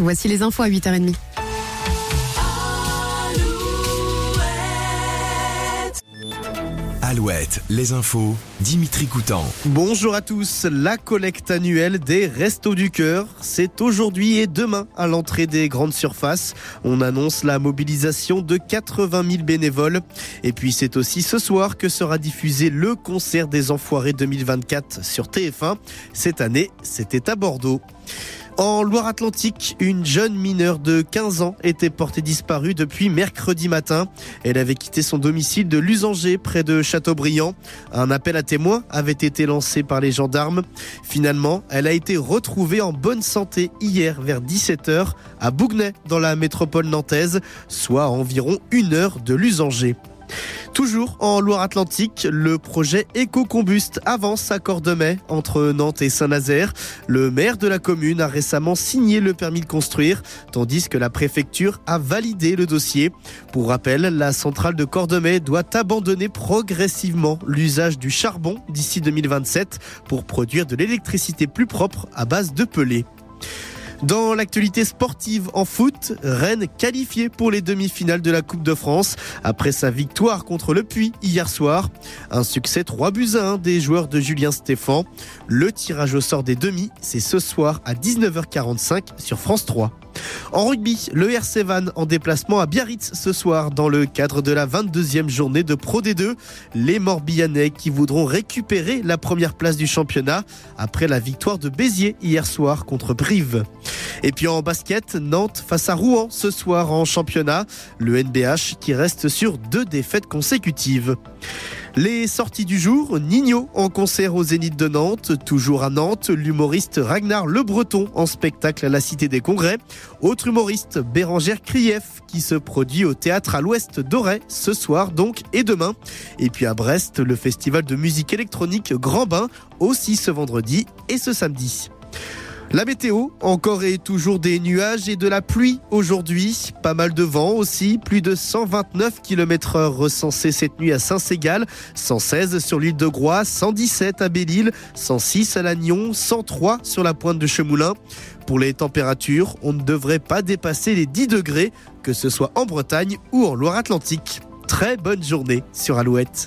Voici les infos à 8h30. Alouette, les infos, Dimitri Coutan. Bonjour à tous. La collecte annuelle des Restos du Cœur, c'est aujourd'hui et demain à l'entrée des grandes surfaces. On annonce la mobilisation de 80 000 bénévoles. Et puis c'est aussi ce soir que sera diffusé le concert des Enfoirés 2024 sur TF1. Cette année, c'était à Bordeaux. En Loire-Atlantique, une jeune mineure de 15 ans était portée disparue depuis mercredi matin. Elle avait quitté son domicile de Lusanger près de Châteaubriand. Un appel à témoins avait été lancé par les gendarmes. Finalement, elle a été retrouvée en bonne santé hier vers 17h à Bougnay dans la métropole nantaise, soit à environ une heure de Lusanger. Toujours en Loire-Atlantique, le projet Éco-Combuste avance à Cordemais entre Nantes et Saint-Nazaire. Le maire de la commune a récemment signé le permis de construire, tandis que la préfecture a validé le dossier. Pour rappel, la centrale de Cordemais doit abandonner progressivement l'usage du charbon d'ici 2027 pour produire de l'électricité plus propre à base de pelés. Dans l'actualité sportive en foot, Rennes qualifié pour les demi-finales de la Coupe de France après sa victoire contre le Puy hier soir. Un succès 3 buts à 1 des joueurs de Julien Stéphan. Le tirage au sort des demi, c'est ce soir à 19h45 sur France 3. En rugby, le RC Van en déplacement à Biarritz ce soir dans le cadre de la 22e journée de Pro D2. Les Morbihanais qui voudront récupérer la première place du championnat après la victoire de Béziers hier soir contre Brive. Et puis en basket, Nantes face à Rouen ce soir en championnat. Le NBH qui reste sur deux défaites consécutives. Les sorties du jour, Nino en concert au Zénith de Nantes, toujours à Nantes, l'humoriste Ragnar Le Breton en spectacle à la Cité des Congrès, autre humoriste Bérangère Krief qui se produit au théâtre à l'ouest d'Auray ce soir donc et demain. Et puis à Brest, le festival de musique électronique Grand Bain aussi ce vendredi et ce samedi. La météo, encore et toujours des nuages et de la pluie aujourd'hui. Pas mal de vent aussi. Plus de 129 km heure recensés cette nuit à Saint-Ségal, 116 sur l'île de Groix, 117 à Belle-Île, 106 à Lannion, 103 sur la pointe de Chemoulin. Pour les températures, on ne devrait pas dépasser les 10 degrés, que ce soit en Bretagne ou en Loire-Atlantique. Très bonne journée sur Alouette.